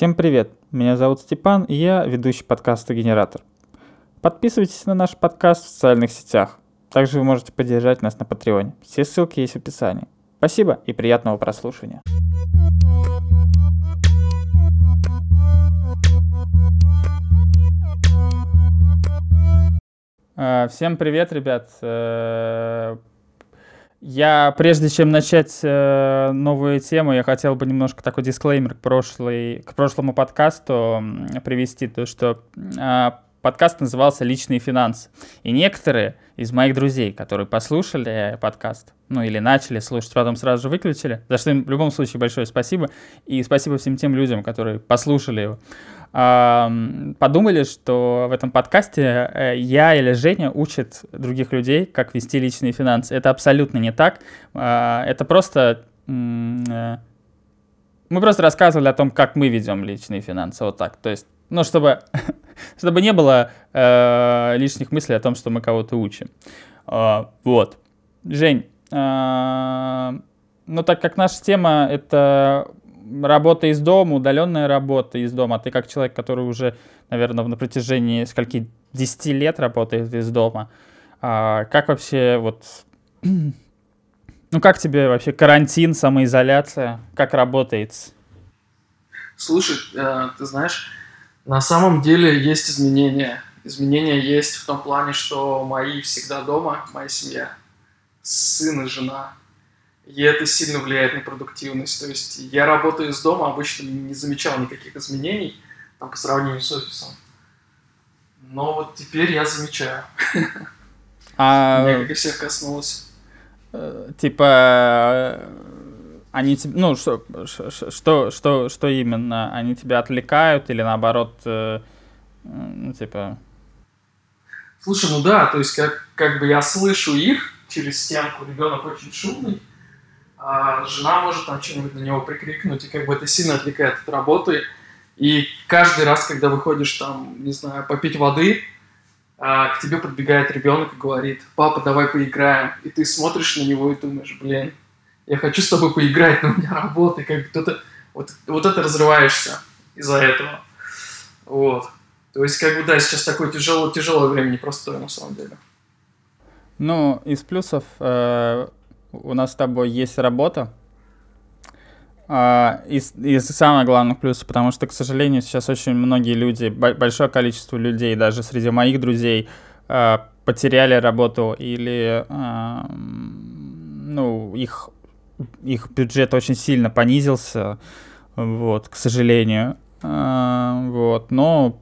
Всем привет! Меня зовут Степан, и я ведущий подкаста «Генератор». Подписывайтесь на наш подкаст в социальных сетях. Также вы можете поддержать нас на Патреоне. Все ссылки есть в описании. Спасибо и приятного прослушивания. А, всем привет, ребят. Я, прежде чем начать э, новую тему, я хотел бы немножко такой дисклеймер к, прошлой, к прошлому подкасту привести, то что э, подкаст назывался «Личные финансы». И некоторые из моих друзей, которые послушали подкаст, ну или начали слушать, потом сразу же выключили, за что им в любом случае большое спасибо. И спасибо всем тем людям, которые послушали его подумали, что в этом подкасте э, я или Женя учат других людей, как вести личные финансы. Это абсолютно не так. А, это просто... Э, мы просто рассказывали о том, как мы ведем личные финансы. Вот так. То есть, ну, чтобы, чтобы не было э, лишних мыслей о том, что мы кого-то учим. Э, вот. Жень, э, ну, так как наша тема — это работа из дома, удаленная работа из дома, ты как человек, который уже, наверное, на протяжении скольки 10 лет работает из дома, а, как вообще вот... Ну, как тебе вообще карантин, самоизоляция, как работает? Слушай, э, ты знаешь, на самом деле есть изменения. Изменения есть в том плане, что мои всегда дома, моя семья, сын и жена, и это сильно влияет на продуктивность. То есть я работаю из дома, обычно не замечал никаких изменений там, по сравнению с офисом. Но вот теперь я замечаю. А... Меня, как и всех, коснулось. Э, типа, они тебе, ну, что, что, что, что именно? Они тебя отвлекают или наоборот, э, ну, типа... Слушай, ну да, то есть как, как бы я слышу их через стенку, ребенок очень шумный, а жена может там что-нибудь на него прикрикнуть, и как бы это сильно отвлекает от работы. И каждый раз, когда выходишь там, не знаю, попить воды, а, к тебе подбегает ребенок и говорит, папа, давай поиграем. И ты смотришь на него и думаешь, блин, я хочу с тобой поиграть, но у меня работа, и как кто-то... Вот, вот это разрываешься из-за этого. Вот. То есть, как бы, да, сейчас такое тяжелое, тяжелое время, непростое на самом деле. Ну, из плюсов э, у нас с тобой есть работа. Uh, из, из самых главных потому что, к сожалению, сейчас очень многие люди, большое количество людей, даже среди моих друзей, uh, потеряли работу или uh, ну, их, их бюджет очень сильно понизился, вот, к сожалению. Вот, но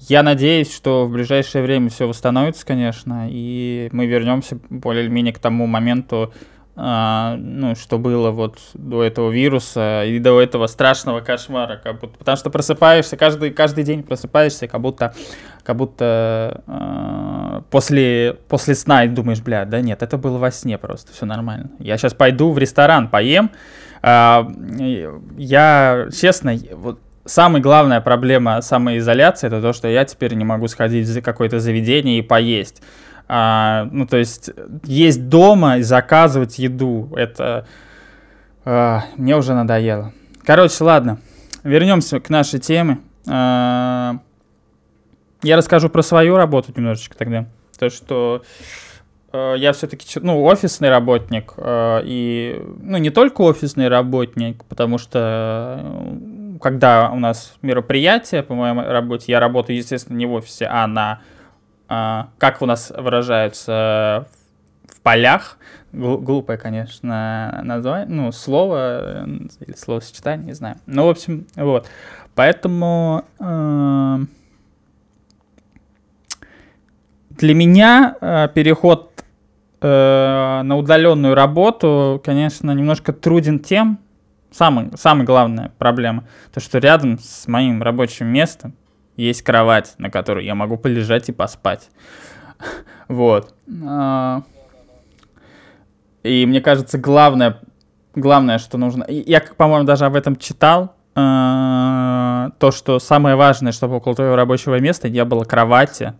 я надеюсь, что в ближайшее время все восстановится, конечно, и мы вернемся более-менее к тому моменту, а, ну, что было вот до этого вируса и до этого страшного кошмара, как будто, потому что просыпаешься каждый каждый день просыпаешься, как будто как будто э, после после сна и думаешь, бля, да нет, это было во сне просто, все нормально. Я сейчас пойду в ресторан, поем. Э, я честно, вот самая главная проблема самоизоляции это то, что я теперь не могу сходить в какое-то заведение и поесть. А, ну, то есть есть дома и заказывать еду, это а, мне уже надоело. Короче, ладно, вернемся к нашей теме. А, я расскажу про свою работу немножечко тогда. То, что э, я все-таки, ну, офисный работник, э, и, ну, не только офисный работник, потому что когда у нас мероприятие по моей работе, я работаю, естественно, не в офисе, а на, а, как у нас выражаются, в полях. Глупое, конечно, название, ну, слово или словосочетание, не знаю. Ну, в общем, вот. Поэтому э, для меня э, переход э, на удаленную работу, конечно, немножко труден тем, Самая, самая главная проблема, то что рядом с моим рабочим местом есть кровать, на которой я могу полежать и поспать. Вот. А, и мне кажется, главное, главное, что нужно... Я, по-моему, даже об этом читал, а, то, что самое важное, чтобы около твоего рабочего места не было кровати,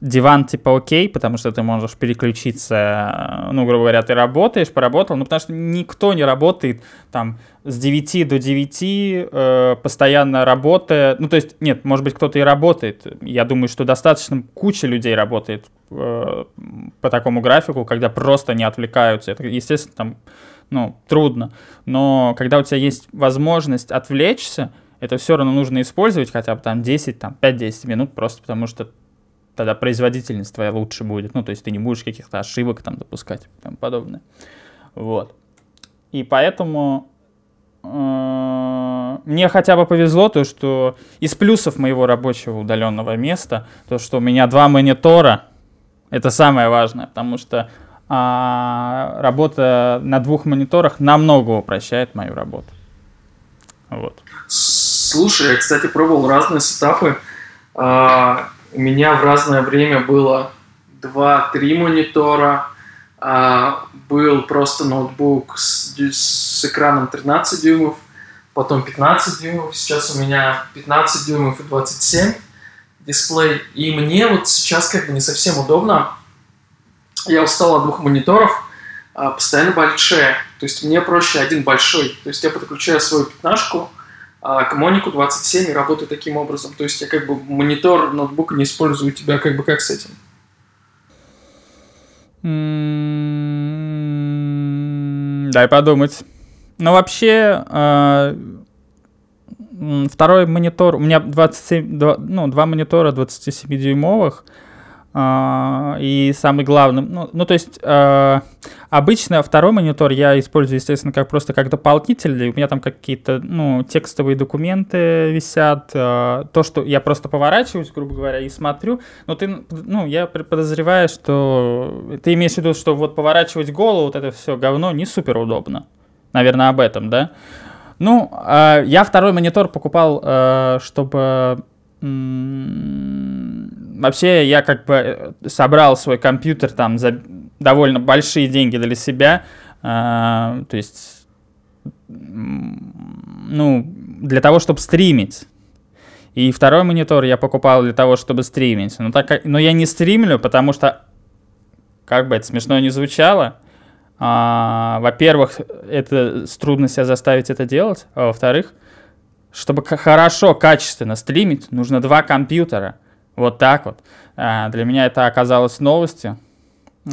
диван типа окей, потому что ты можешь переключиться, ну, грубо говоря, ты работаешь, поработал, ну, потому что никто не работает там с 9 до 9, э, постоянно работая, ну, то есть, нет, может быть, кто-то и работает, я думаю, что достаточно куча людей работает э, по такому графику, когда просто не отвлекаются, это, естественно, там, ну, трудно, но когда у тебя есть возможность отвлечься, это все равно нужно использовать хотя бы там 10, там 5-10 минут, просто потому что тогда производительность твоя лучше будет. Ну, то есть ты не будешь каких-то ошибок там допускать и тому подобное. Вот. И поэтому э, мне хотя бы повезло то, что из плюсов моего рабочего удаленного места, то, что у меня два монитора, это самое важное, потому что а, работа на двух мониторах намного упрощает мою работу. Вот. Слушай, я, кстати, пробовал разные сетапы. А, у меня в разное время было 2-3 монитора, а, был просто ноутбук с, с экраном 13 дюймов, потом 15 дюймов, сейчас у меня 15 дюймов и 27 дисплей. И мне вот сейчас как бы не совсем удобно. Я устал от двух мониторов, а, постоянно большие. То есть мне проще один большой. То есть я подключаю свою пятнашку, а к Монику 27 и работаю таким образом. То есть я как бы монитор ноутбука не использую у тебя как бы как с этим? Дай подумать. Ну, вообще, второй монитор, у меня 27, 2, ну, два монитора 27-дюймовых, а, и самый главный, ну, ну то есть э, обычно второй монитор я использую, естественно, как просто как дополнительный. У меня там какие-то, ну, текстовые документы висят. Э, то, что я просто поворачиваюсь, грубо говоря, и смотрю. Но ты, ну, я подозреваю, что ты имеешь в виду, что вот поворачивать голову, вот это все говно не супер удобно. Наверное, об этом, да? Ну, э, я второй монитор покупал, э, чтобы вообще я как бы э, собрал свой компьютер там за довольно большие деньги для себя, а, то есть, ну, для того, чтобы стримить. И второй монитор я покупал для того, чтобы стримить. Но, так но я не стримлю, потому что, как бы это смешно не звучало, а, во-первых, это трудно себя заставить это делать, а во-вторых, чтобы хорошо, качественно стримить, нужно два компьютера. Вот так вот. А, для меня это оказалось новостью.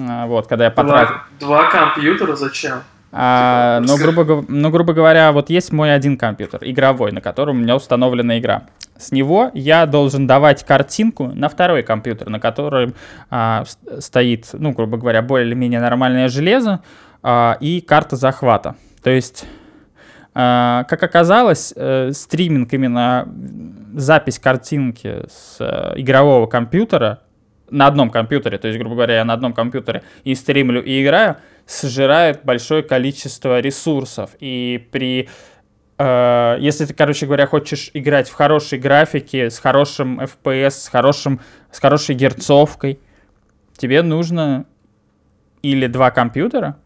А, вот, когда я потратил... Два, два компьютера зачем? А, ну, грубо, ну, грубо говоря, вот есть мой один компьютер, игровой, на котором у меня установлена игра. С него я должен давать картинку на второй компьютер, на котором а, стоит, ну, грубо говоря, более-менее нормальное железо а, и карта захвата. То есть как оказалось, э, стриминг именно запись картинки с э, игрового компьютера на одном компьютере, то есть, грубо говоря, я на одном компьютере и стримлю, и играю, сжирает большое количество ресурсов. И при э, если ты, короче говоря, хочешь играть в хорошей графике, с хорошим FPS, с, хорошим, с хорошей герцовкой, тебе нужно или два компьютера,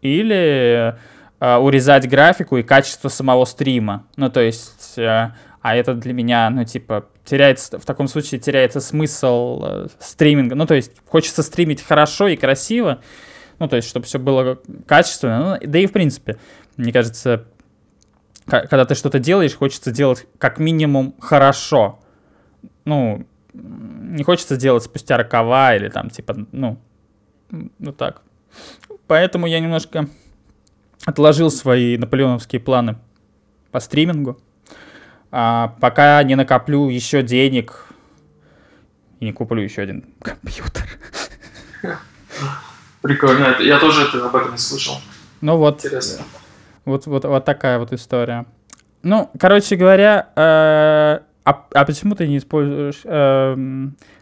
или урезать графику и качество самого стрима. Ну, то есть, э, а это для меня, ну, типа, теряется, в таком случае теряется смысл э, стриминга. Ну, то есть, хочется стримить хорошо и красиво, ну, то есть, чтобы все было качественно. Ну, да и, в принципе, мне кажется, когда ты что-то делаешь, хочется делать как минимум хорошо. Ну, не хочется делать спустя рукава или там, типа, ну, ну так. Поэтому я немножко отложил свои наполеоновские планы по стримингу. А, пока не накоплю еще денег и не куплю еще один компьютер. Прикольно. Я тоже это, об этом не слышал. Ну вот. Интересно. Вот, вот, вот такая вот история. Ну, короче говоря, э, а, а почему ты не используешь... Э,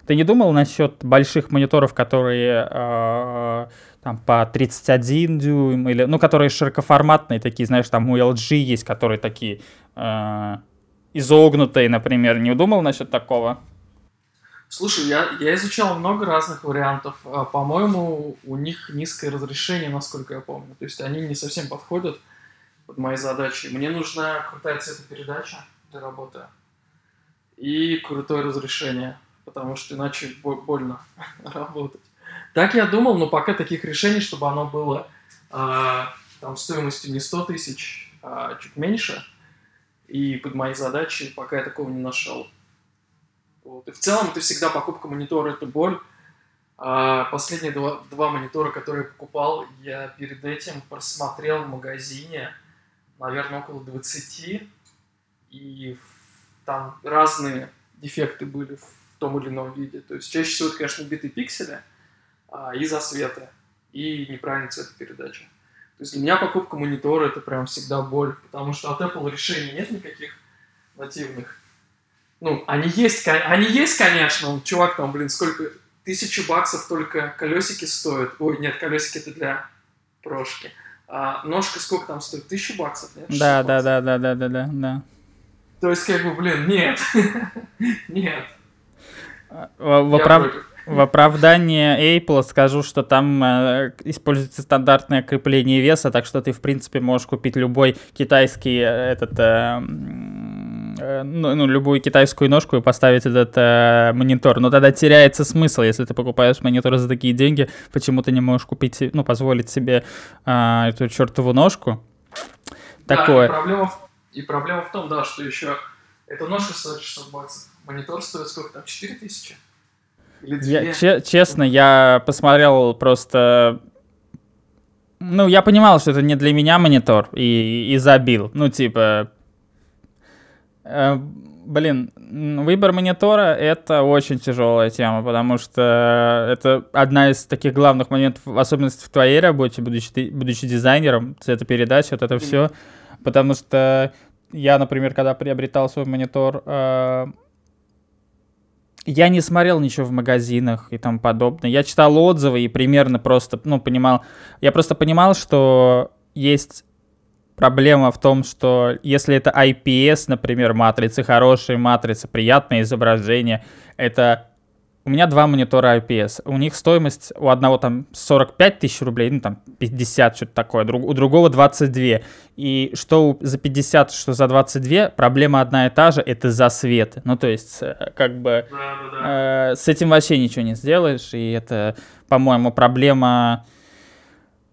ты не думал насчет больших мониторов, которые... Э, там по 31 дюйм, или, ну, которые широкоформатные такие, знаешь, там у LG есть, которые такие э, изогнутые, например. Не удумал насчет такого? Слушай, я, я изучал много разных вариантов. А, по-моему, у них низкое разрешение, насколько я помню. То есть они не совсем подходят под мои задачи. Мне нужна крутая цветопередача для работы и крутое разрешение. потому что иначе больно работать. Так я думал, но пока таких решений, чтобы оно было э, там стоимостью не 100 тысяч, а чуть меньше, и под мои задачи пока я такого не нашел. Вот. И в целом это всегда покупка монитора, это боль. А последние два, два монитора, которые я покупал, я перед этим просмотрел в магазине, наверное, около 20, и там разные дефекты были в том или ином виде. То есть чаще всего это, конечно, битые пиксели а, и засветы, и неправильная цветопередача. То есть для меня покупка монитора это прям всегда боль, потому что от Apple решений нет никаких нативных. Ну, они есть, они есть, конечно, чувак там, блин, сколько, тысячу баксов только колесики стоят. Ой, нет, колесики это для прошки. А ножка сколько там стоит? Тысячу баксов, нет? Да, да, да, да, да, да, да, да. То есть, как бы, блин, нет. нет. В, оправ... в оправдание Apple скажу, что там э, используется стандартное крепление веса, так что ты, в принципе, можешь купить любой китайский э, этот... Э, э, ну, ну, любую китайскую ножку и поставить этот э, монитор. Но тогда теряется смысл, если ты покупаешь монитор за такие деньги, почему ты не можешь купить, ну, позволить себе э, эту чертову ножку. Такое. Да, и проблема, и проблема в том, да, что еще эта ножка стоит 600 баксов. Монитор стоит сколько там, 4 тысячи? Я, честно, я посмотрел просто... Ну, я понимал, что это не для меня монитор, и, и забил. Ну, типа... Э, блин, выбор монитора — это очень тяжелая тема, потому что это одна из таких главных моментов, в особенности в твоей работе, будучи, будучи дизайнером, цветопередача, вот это все. Потому что я, например, когда приобретал свой монитор, э, я не смотрел ничего в магазинах и тому подобное. Я читал отзывы и примерно просто, ну, понимал. Я просто понимал, что есть проблема в том, что если это IPS, например, матрицы, хорошие матрицы, приятное изображение, это у меня два монитора IPS. У них стоимость у одного там 45 тысяч рублей, ну там 50, что-то такое, у другого 22. И что за 50, что за 22, проблема одна и та же, это за свет. Ну то есть э, как бы э, с этим вообще ничего не сделаешь. И это, по-моему, проблема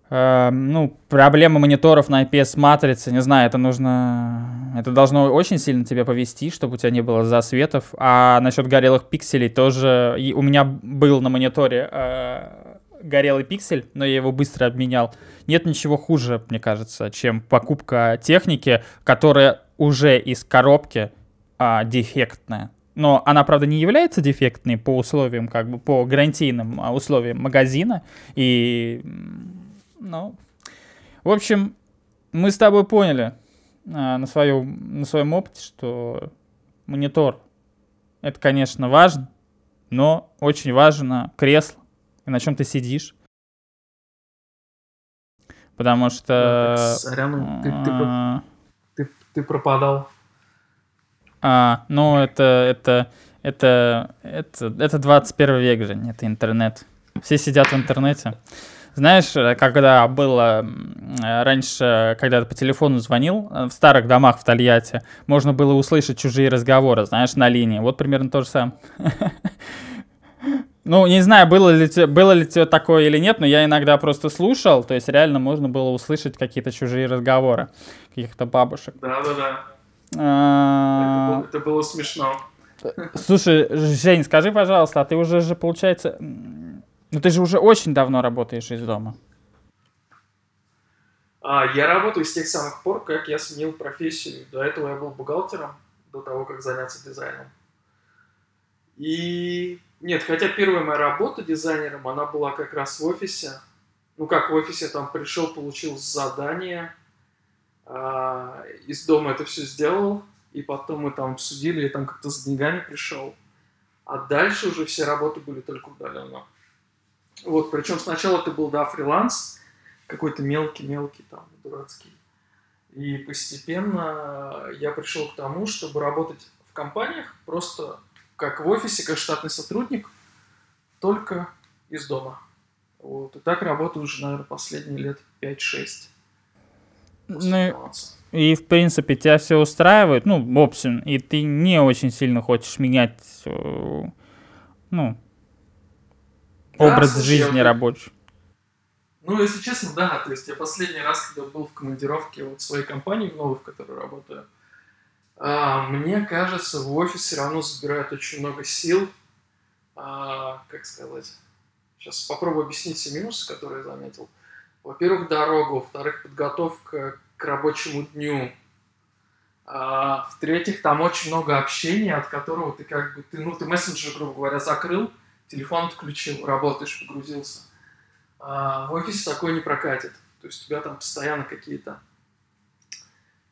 Uh, ну, проблема мониторов на IPS-матрице, не знаю, это нужно... Это должно очень сильно тебя повести, чтобы у тебя не было засветов. А насчет горелых пикселей тоже... И у меня был на мониторе uh, горелый пиксель, но я его быстро обменял. Нет ничего хуже, мне кажется, чем покупка техники, которая уже из коробки uh, дефектная. Но она, правда, не является дефектной по условиям, как бы по гарантийным условиям магазина. И ну, в общем, мы с тобой поняли а, на, своем, на своем опыте, что монитор это, конечно, важно, но очень важно кресло и на чем ты сидишь. Потому что... Так, сорян, ты, ты, а, ты, ты пропадал. А, ну это, это, это, это, это 21 век, же, это интернет. Все сидят в интернете. Знаешь, э, когда было э, раньше, когда ты по телефону звонил, э, в старых домах в Тольятти, можно было услышать чужие разговоры, знаешь, на линии. Вот примерно то же самое. Ну, не знаю, было ли, было ли тебе такое или нет, но я иногда просто слушал, то есть реально можно было услышать какие-то чужие разговоры каких-то бабушек. Да-да-да. А, это было смешно. Слушай, Жень, скажи, пожалуйста, а ты уже же, получается, ну ты же уже очень давно работаешь из дома. А, я работаю с тех самых пор, как я сменил профессию. До этого я был бухгалтером, до того, как заняться дизайном. И нет, хотя первая моя работа дизайнером, она была как раз в офисе. Ну как в офисе, там пришел, получил задание, а, из дома это все сделал, и потом мы там обсудили, я там как-то с деньгами пришел. А дальше уже все работы были только удаленно. Вот, причем сначала это был, да, фриланс, какой-то мелкий-мелкий там, дурацкий. И постепенно я пришел к тому, чтобы работать в компаниях просто как в офисе, как штатный сотрудник, только из дома. Вот. И так работаю уже, наверное, последние лет 5-6. Ну, и, в принципе, тебя все устраивает, ну, в общем, и ты не очень сильно хочешь менять э, ну, образ слушай, жизни я- рабочий. Ну, если честно, да. То есть я последний раз, когда был в командировке вот в своей компании, в новой, в которой работаю, а, мне кажется, в офис все равно забирает очень много сил. А, как сказать? Сейчас попробую объяснить все минусы, которые я заметил. Во-первых, дорога. Во-вторых, подготовка к рабочему дню. А, в-третьих, там очень много общения, от которого ты как бы, ты, ну, ты мессенджер, грубо говоря, закрыл, телефон отключил, работаешь, погрузился. А, в офисе такое не прокатит. То есть у тебя там постоянно какие-то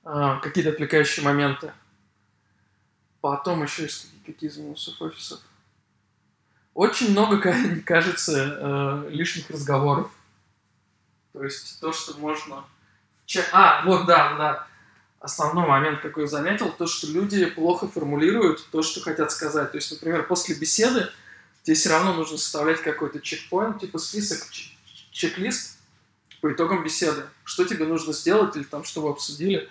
а, какие-то отвлекающие моменты. Потом еще есть какие, из минусов офисов. Очень много, ка- кажется, э, лишних разговоров. То есть то, что можно... А, вот, да, да. Основной момент, какой я заметил, то, что люди плохо формулируют то, что хотят сказать. То есть, например, после беседы тебе все равно нужно составлять какой-то чекпоинт, типа список, чек-лист по итогам беседы. Что тебе нужно сделать или там, что вы обсудили.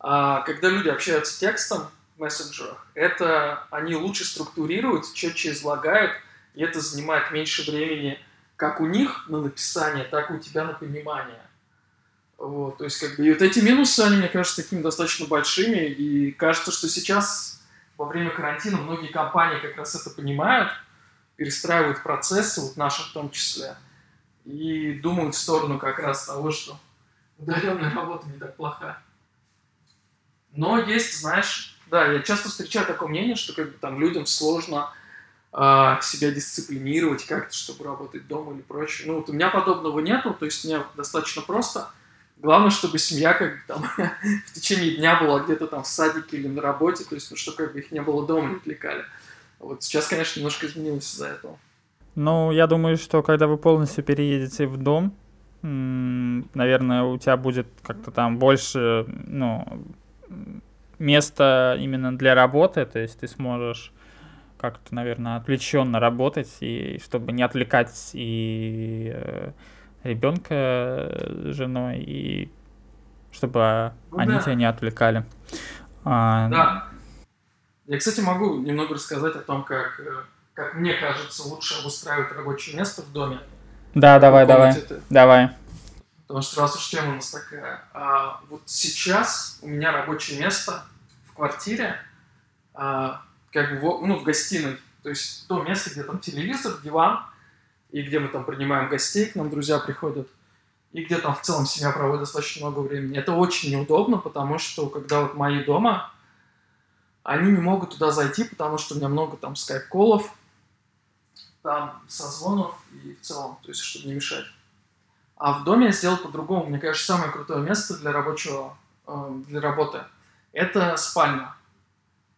А когда люди общаются текстом в мессенджерах, это они лучше структурируют, четче излагают, и это занимает меньше времени как у них на написание, так и у тебя на понимание. Вот, то есть, как бы, и вот эти минусы, они, мне кажется, такими достаточно большими, и кажется, что сейчас, во время карантина, многие компании как раз это понимают, перестраивают процессы, вот наши в том числе, и думают в сторону как раз того, что удаленная работа не так плоха. Но есть, знаешь, да, я часто встречаю такое мнение, что как бы там людям сложно а, себя дисциплинировать как-то, чтобы работать дома или прочее. Ну, вот у меня подобного нету, то есть мне достаточно просто. Главное, чтобы семья как бы там в течение дня была где-то там в садике или на работе, то есть, ну, что как бы их не было дома, не отвлекали. Вот сейчас, конечно, немножко изменилось из-за этого. Ну, я думаю, что когда вы полностью переедете в дом, наверное, у тебя будет как-то там больше, ну, места именно для работы, то есть ты сможешь как-то, наверное, отвлеченно работать, и чтобы не отвлекать и ребенка с женой, и чтобы Ну они да. тебя не отвлекали. А, Да. Я, кстати, могу немного рассказать о том, как, э, как мне кажется, лучше обустраивать рабочее место в доме. Да, давай, давай, ты- давай. Потому что раз уж тема у нас такая. а, вот сейчас у меня рабочее место в квартире, а, как бы ну, в гостиной. То есть то место, где там телевизор, диван, и где мы там принимаем гостей, к нам друзья приходят, и где там в целом семья проводит достаточно много времени. Это очень неудобно, потому что когда вот мои дома, они не могут туда зайти, потому что у меня много там скайп-колов, там созвонов и в целом, то есть чтобы не мешать. А в доме я сделал по-другому. Мне кажется, самое крутое место для рабочего, э, для работы – это спальня.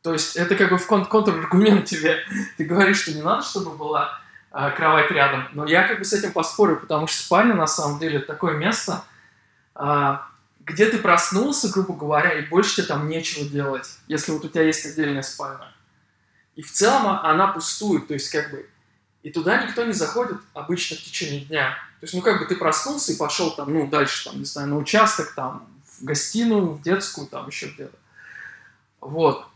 То есть это как бы в кон- контраргумент тебе. Ты говоришь, что не надо, чтобы была э, кровать рядом. Но я как бы с этим поспорю, потому что спальня на самом деле такое место, а, где ты проснулся, грубо говоря, и больше тебе там нечего делать, если вот у тебя есть отдельная спальня. И в целом она пустует, то есть как бы и туда никто не заходит обычно в течение дня. То есть, ну, как бы ты проснулся и пошел там, ну, дальше, там, не знаю, на участок, там, в гостиную, в детскую, там, еще где-то. Вот.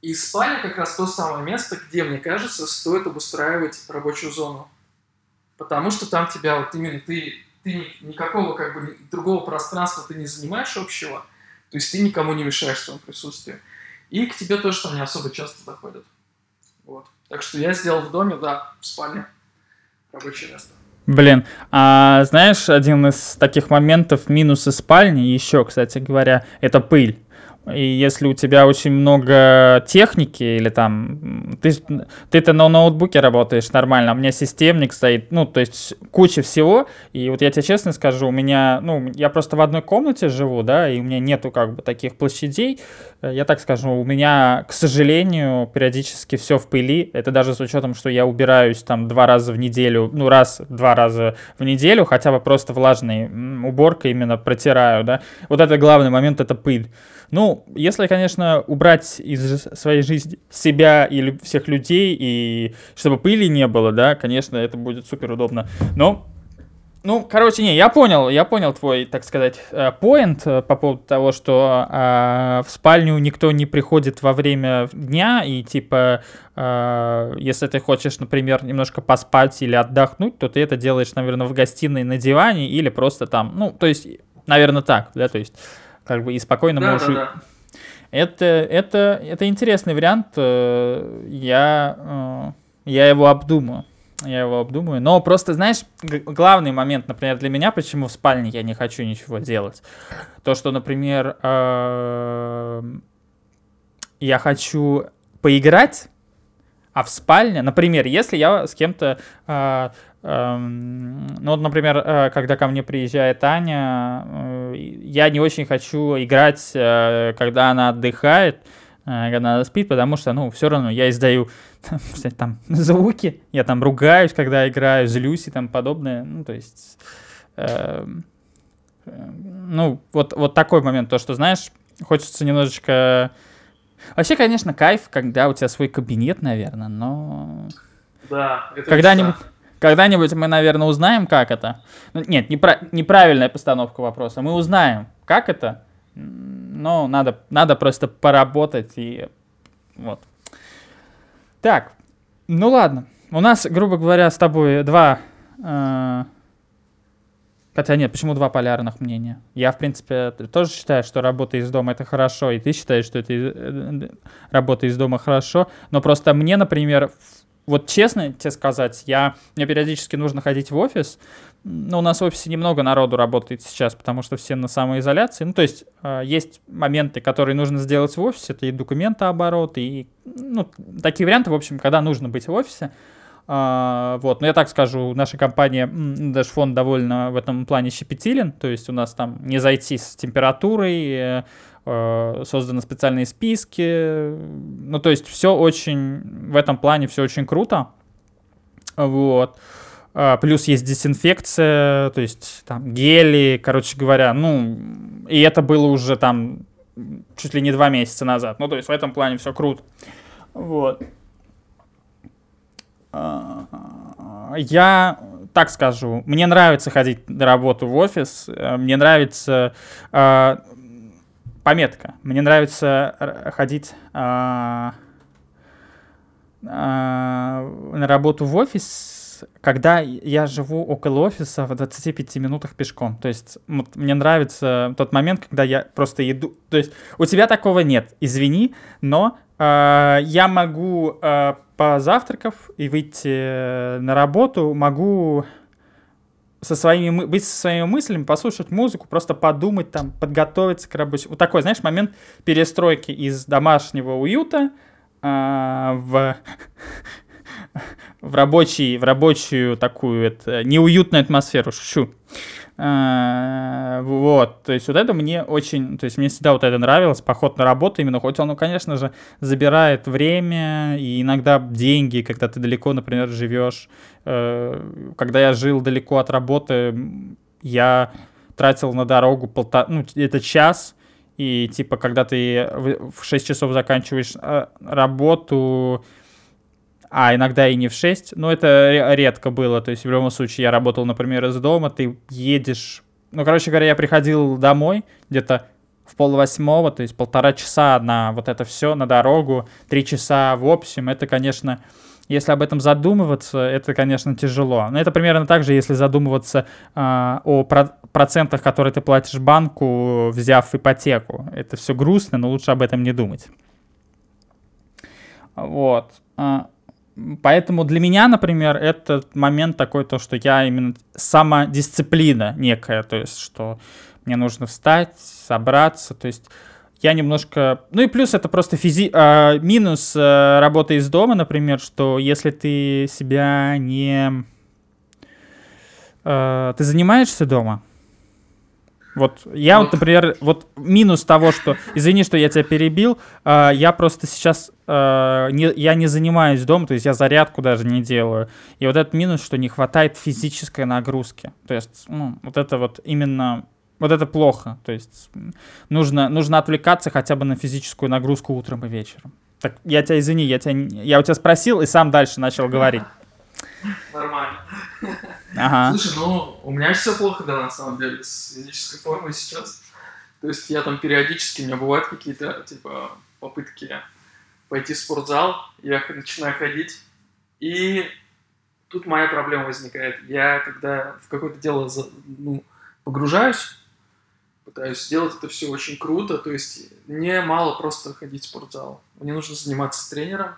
И спальня как раз то самое место, где, мне кажется, стоит обустраивать рабочую зону. Потому что там тебя вот именно ты, ты ни- никакого как бы другого пространства ты не занимаешь общего, то есть ты никому не мешаешь в своем присутствии. И к тебе тоже там не особо часто заходят. Вот. Так что я сделал в доме, да, в спальне рабочее место. Блин, а знаешь, один из таких моментов минуса спальни еще, кстати говоря, это пыль. И если у тебя очень много техники или там... Ты, ты-то на ноутбуке работаешь нормально, а у меня системник стоит, ну, то есть куча всего. И вот я тебе честно скажу, у меня, ну, я просто в одной комнате живу, да, и у меня нету как бы таких площадей. Э, Я так скажу, у меня, к сожалению, периодически все в пыли. Это даже с учетом, что я убираюсь там два раза в неделю, ну, раз-два раза в неделю, хотя бы просто влажной уборкой именно протираю, да. Вот это главный момент, это пыль. Ну, если, конечно, убрать из своей жизни себя и лю- всех людей, и чтобы пыли не было, да, конечно, это будет супер удобно. Но Ну, короче, не, я понял, я понял твой, так сказать, поинт э, по поводу того, что э, в спальню никто не приходит во время дня, и типа, э, если ты хочешь, например, немножко поспать или отдохнуть, то ты это делаешь, наверное, в гостиной на диване или просто там, ну, то есть, наверное, так, да, то есть, как бы и спокойно да, можешь... Да, да. Это, это, это интересный вариант, э, я, я его обдумаю я его обдумаю. Но просто, знаешь, главный момент, например, для меня, почему в спальне я не хочу ничего делать, то, что, например, эм, я хочу поиграть, а в спальне, например, если я с кем-то, э, эм, ну вот, например, э, когда ко мне приезжает Аня, э, я не очень хочу играть, когда она отдыхает, когда она спит, потому что, ну, все равно я издаю там звуки, я там ругаюсь, когда играю, злюсь и там подобное. Ну, то есть, э, ну, вот, вот такой момент, то, что, знаешь, хочется немножечко... Вообще, конечно, кайф, когда у тебя свой кабинет, наверное, но... Да, Когда-нибудь... Когда-нибудь мы, наверное, узнаем, как это. Ну, нет, непра- неправильная постановка вопроса. Мы узнаем, как это, но надо, надо просто поработать и вот. Так, ну ладно. У нас, грубо говоря, с тобой два... Э, хотя нет, почему два полярных мнения? Я, в принципе, тоже считаю, что работа из дома это хорошо, и ты считаешь, что это э, работа из дома хорошо. Но просто мне, например, вот честно тебе сказать, я, мне периодически нужно ходить в офис, ну, у нас в офисе немного народу работает сейчас, потому что все на самоизоляции. Ну, то есть э, есть моменты, которые нужно сделать в офисе, это и документооборот, и ну, такие варианты, в общем, когда нужно быть в офисе. Uh, вот, но я так скажу, наша компания, даже фонд довольно в этом плане щепетилен, то есть у нас там не зайти с температурой, uh, созданы специальные списки, ну то есть все очень, в этом плане все очень круто, вот. А, плюс есть дезинфекция, то есть там гели, короче говоря, ну, и это было уже там чуть ли не два месяца назад. Ну, то есть в этом плане все круто. Вот. А, я так скажу, мне нравится ходить на работу в офис, э, мне нравится э, пометка, мне нравится ходить э, э, на работу в офис когда я живу около офиса в 25 минутах пешком. То есть вот, мне нравится тот момент, когда я просто иду. То есть у тебя такого нет, извини, но э, я могу э, позавтракав и выйти на работу, могу со своими, быть со своими мыслями, послушать музыку, просто подумать там, подготовиться к работе. Вот такой, знаешь, момент перестройки из домашнего уюта э, в в, рабочий, в рабочую такую это, неуютную атмосферу, шучу. А, вот, то есть вот это мне очень, то есть мне всегда вот это нравилось, поход на работу именно, хоть он, ну, конечно же, забирает время и иногда деньги, когда ты далеко, например, живешь. Э, когда я жил далеко от работы, я тратил на дорогу полтора, ну, это час, и типа, когда ты в 6 часов заканчиваешь э, работу, а иногда и не в 6, но это редко было, то есть в любом случае я работал, например, из дома, ты едешь, ну, короче говоря, я приходил домой где-то в полвосьмого, то есть полтора часа на вот это все, на дорогу, три часа в общем, это, конечно, если об этом задумываться, это, конечно, тяжело. Но это примерно так же, если задумываться э, о про- процентах, которые ты платишь банку, взяв ипотеку. Это все грустно, но лучше об этом не думать. Вот. А, Поэтому для меня, например, этот момент такой, то, что я именно самодисциплина некая, то есть, что мне нужно встать, собраться, то есть я немножко... Ну и плюс это просто физи... а, минус а, работы из дома, например, что если ты себя не... А, ты занимаешься дома, вот я вот, например, вот минус того, что, извини, что я тебя перебил, э, я просто сейчас, э, не, я не занимаюсь дома, то есть я зарядку даже не делаю. И вот этот минус, что не хватает физической нагрузки. То есть, ну, вот это вот именно, вот это плохо. То есть нужно, нужно отвлекаться хотя бы на физическую нагрузку утром и вечером. Так, я тебя извини, я, тебя, я у тебя спросил и сам дальше начал говорить. Нормально. Ага. Слушай, ну, у меня все плохо, да, на самом деле, с физической формой сейчас. То есть я там периодически, у меня бывают какие-то, типа, попытки пойти в спортзал, я начинаю ходить, и тут моя проблема возникает. Я, когда в какое-то дело ну, погружаюсь, пытаюсь сделать это все очень круто, то есть мне мало просто ходить в спортзал. Мне нужно заниматься с тренером,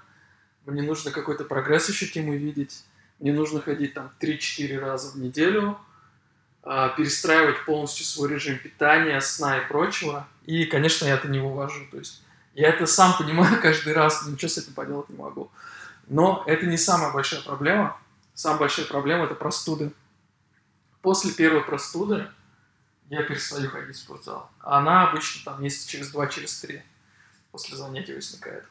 мне нужно какой-то прогресс ощутимый видеть, мне нужно ходить там 3-4 раза в неделю, а, перестраивать полностью свой режим питания, сна и прочего. И, конечно, я это не вывожу. То есть я это сам понимаю каждый раз, ничего с этим поделать не могу. Но это не самая большая проблема. Самая большая проблема – это простуды. После первой простуды я перестаю ходить в спортзал. А она обычно там месяца через два, через три после занятий возникает.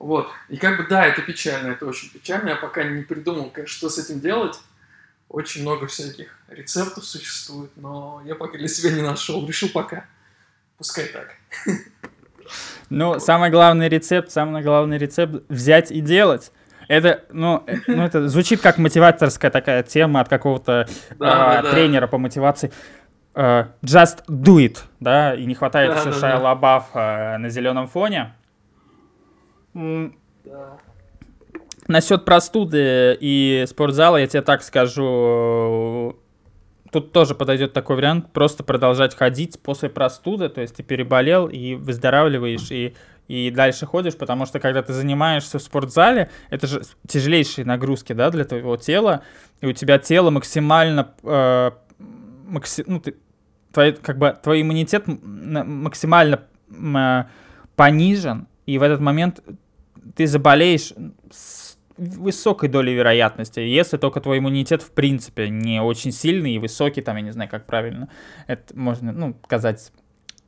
Вот. И как бы, да, это печально, это очень печально. Я пока не придумал, что с этим делать. Очень много всяких рецептов существует, но я пока для себя не нашел. Решил пока. Пускай так. Ну, вот. самый главный рецепт, самый главный рецепт взять и делать. Это, ну, э, ну, это звучит как мотиваторская такая тема от какого-то да, а, да, тренера по мотивации. Uh, just do it, да, и не хватает да, еще да, Шайа да. Лабаф uh, на зеленом фоне. Да. Насчет простуды и спортзала, я тебе так скажу, тут тоже подойдет такой вариант, просто продолжать ходить после простуды, то есть ты переболел и выздоравливаешь, и, и дальше ходишь, потому что когда ты занимаешься в спортзале, это же тяжелейшие нагрузки, да, для твоего тела, и у тебя тело максимально, э, макси, ну, ты, твой, как бы, твой иммунитет максимально э, понижен, и в этот момент ты заболеешь с высокой долей вероятности, если только твой иммунитет в принципе не очень сильный и высокий, там, я не знаю, как правильно это можно, ну, сказать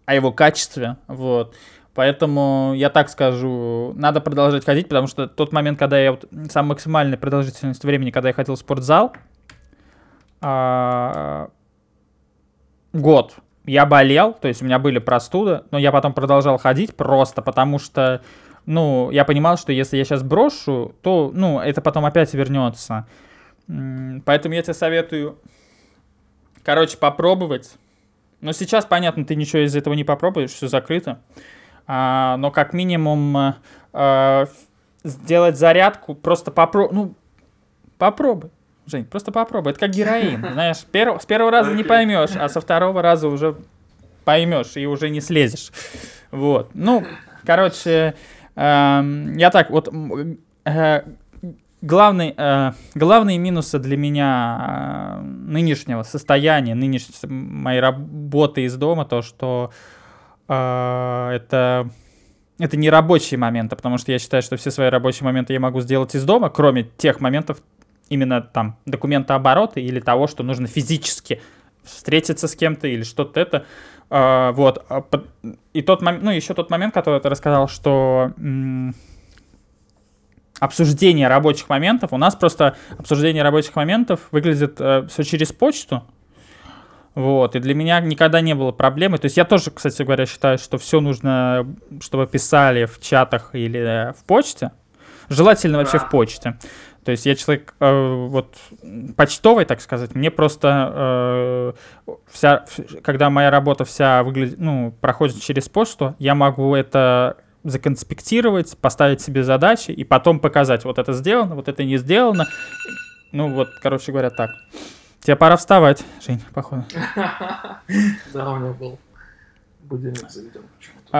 о его качестве, вот. Поэтому я так скажу, надо продолжать ходить, потому что тот момент, когда я вот сам максимальная продолжительность времени, когда я ходил в спортзал, а, год, я болел, то есть у меня были простуды, но я потом продолжал ходить просто потому что, ну, я понимал, что если я сейчас брошу, то, ну, это потом опять вернется. Поэтому я тебе советую, короче, попробовать. Но сейчас, понятно, ты ничего из этого не попробуешь, все закрыто. А, но как минимум а, сделать зарядку, просто попробуй, ну, попробуй. Жень, просто попробуй. Это как героин. Знаешь, перв... с первого раза не поймешь, а со второго раза уже поймешь и уже не слезешь. Вот. Ну, короче, э, я так вот... Э, главный, э, главные минусы для меня э, нынешнего состояния, нынешней моей работы из дома, то, что э, это это не рабочие моменты, потому что я считаю, что все свои рабочие моменты я могу сделать из дома, кроме тех моментов, именно там документооборота или того, что нужно физически встретиться с кем-то или что-то это. Uh, вот. А и тот момент, ну, еще тот момент, который ты рассказал, что м- обсуждение рабочих моментов, у нас просто обсуждение рабочих моментов выглядит э, все через почту. Вот, и для меня никогда не было проблемы. То есть я тоже, кстати говоря, считаю, что все нужно, чтобы писали в чатах или в почте. Желательно вообще в почте. То есть я человек э, вот почтовый, так сказать. Мне просто э, вся, когда моя работа вся выглядит, ну, проходит через почту, я могу это законспектировать, поставить себе задачи и потом показать, вот это сделано, вот это не сделано. Ну вот, короче говоря, так. Тебе пора вставать, Жень, походу. Да, у меня был будильник заведен почему-то.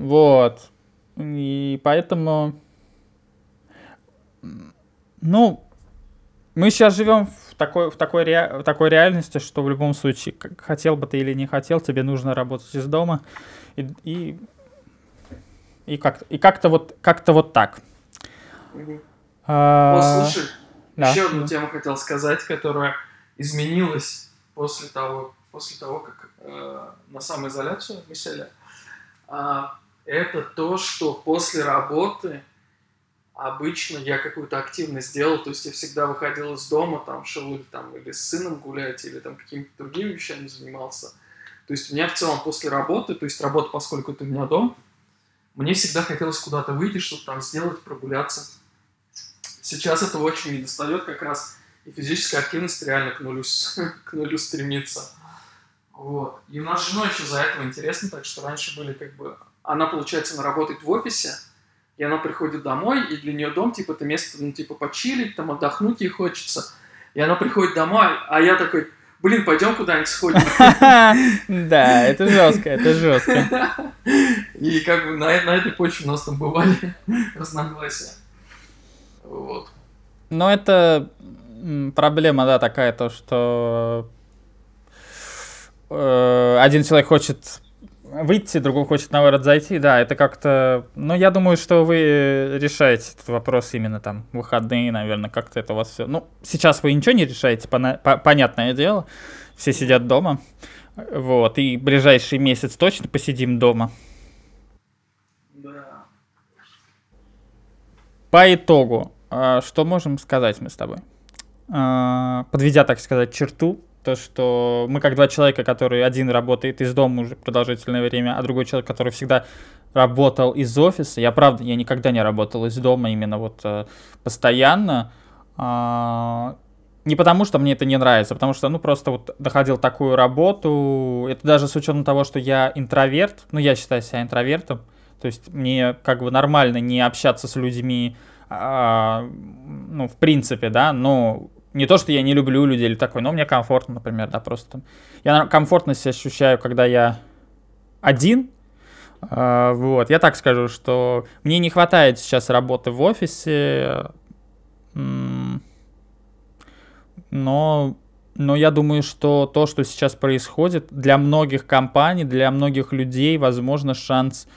Вот. И поэтому ну, мы сейчас живем в такой, в, такой ре, в такой реальности, что в любом случае, как, хотел бы ты или не хотел, тебе нужно работать из дома. И, и, и, как, и как-то вот, как-то вот так. Угу. А, О, слушай, да. еще одну тему хотел сказать, которая изменилась после того, после того как э, на самоизоляцию мы сели. А, это то, что после работы обычно я какую-то активность делал, то есть я всегда выходил из дома, там, шел или, там, или с сыном гулять, или там какими-то другими вещами занимался. То есть у меня в целом после работы, то есть работа, поскольку это у меня дом, мне всегда хотелось куда-то выйти, чтобы там сделать, прогуляться. Сейчас этого очень не достает как раз и физическая активность реально к нулю, к нулю стремится. Вот. И у нас с женой еще за этого интересно, так что раньше были как бы... Она, получается, она работает в офисе, и она приходит домой, и для нее дом, типа, это место, ну, типа, почилить, там, отдохнуть ей хочется. И она приходит домой, а я такой, блин, пойдем куда-нибудь сходим. Да, это жестко, это жестко. И как бы на, на этой почве у нас там бывали разногласия. Вот. Но это проблема, да, такая, то, что э, один человек хочет выйти, другой хочет наоборот зайти, да, это как-то, ну, я думаю, что вы решаете этот вопрос именно там выходные, наверное, как-то это у вас все. Ну, сейчас вы ничего не решаете, пона- по- понятное дело, все сидят дома, вот, и ближайший месяц точно посидим дома. Да. По итогу, а, что можем сказать мы с тобой? А, подведя, так сказать, черту, то, что мы как два человека, которые один работает из дома уже продолжительное время, а другой человек, который всегда работал из офиса. Я правда, я никогда не работал из дома именно вот э, постоянно. А, не потому, что мне это не нравится, а потому что, ну, просто вот доходил такую работу. Это даже с учетом того, что я интроверт, ну, я считаю себя интровертом. То есть мне как бы нормально не общаться с людьми, а, ну, в принципе, да, но не то, что я не люблю людей или такой, но мне комфортно, например, да, просто там. Я комфортность ощущаю, когда я один, Uh, вот, я так скажу, что мне не хватает сейчас работы в офисе, но, но я думаю, что то, что сейчас происходит, для многих компаний, для многих людей, возможно, шанс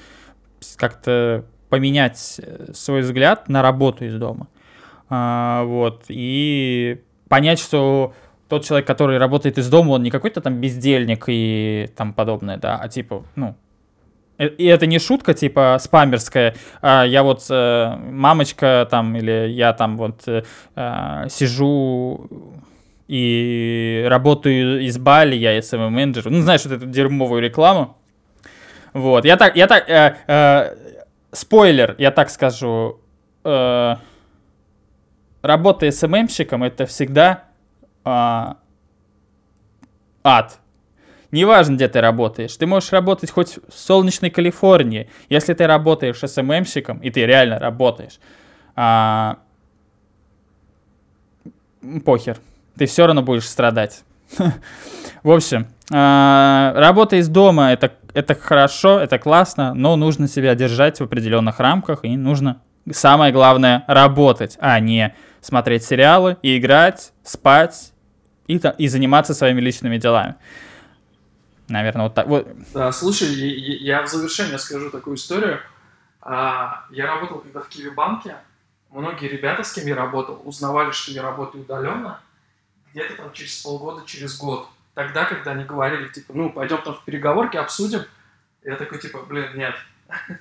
как-то поменять э, свой взгляд на работу из дома. А, вот, и понять, что тот человек, который работает из дома, он не какой-то там бездельник и там подобное, да, а типа, ну, э, и это не шутка, типа, спамерская. А я вот э, мамочка там, или я там вот э, э сижу и работаю из Бали, я SMM менеджер. Ну, знаешь, вот эту дерьмовую рекламу. Вот, я так, я так, э, э, спойлер, я так скажу, э, работа СММщиком это всегда а, ад. Неважно, где ты работаешь. Ты можешь работать хоть в солнечной Калифорнии. Если ты работаешь СММщиком, и ты реально работаешь, а, похер. Ты все равно будешь страдать. В общем, а, работа из дома это, это хорошо, это классно, но нужно себя держать в определенных рамках и нужно, самое главное, работать, а не смотреть сериалы, и играть, спать и, и заниматься своими личными делами. Наверное, вот так. Вот. Да, слушай, я в завершение скажу такую историю. А, я работал когда в Киви банке. Многие ребята, с кем я работал, узнавали, что я работаю удаленно, где-то там через полгода, через год. Тогда, когда они говорили, типа, ну, пойдем там в переговорки, обсудим, я такой, типа, блин, нет.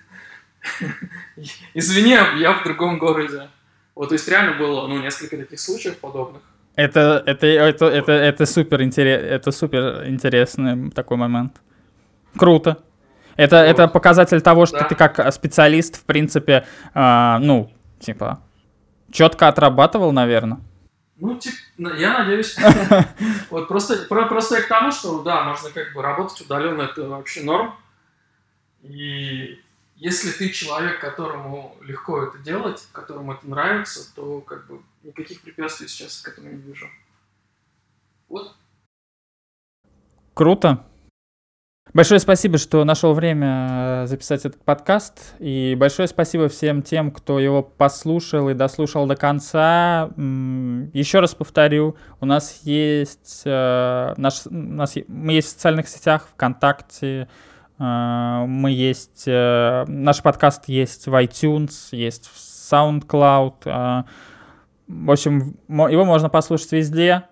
Извини, я в другом городе. Вот, то есть реально было, ну, несколько таких случаев подобных. Это, это, это, это, это супер интерес, это супер интересный такой момент. Круто. Это, вот. это показатель того, что да. ты как специалист, в принципе, э, ну, типа, четко отрабатывал, наверное. Ну, типа, я надеюсь. Вот просто, просто я к тому, что, да, можно как бы работать удаленно, это вообще норм. И если ты человек, которому легко это делать, которому это нравится, то как бы никаких препятствий сейчас к этому не вижу. Вот. Круто. Большое спасибо, что нашел время э, записать этот подкаст. И большое спасибо всем тем, кто его послушал и дослушал до конца. Еще раз повторю, у нас есть, э, наш, у нас, мы есть в социальных сетях, ВКонтакте, мы есть, наш подкаст есть в iTunes, есть в SoundCloud. В общем, его можно послушать везде.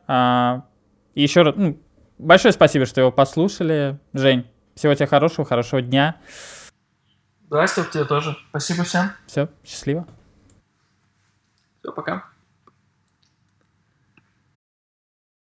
И еще раз, ну, большое спасибо, что его послушали. Жень, всего тебе хорошего, хорошего дня. Да, Степ, тебе тоже. Спасибо всем. Все, счастливо. Все, пока.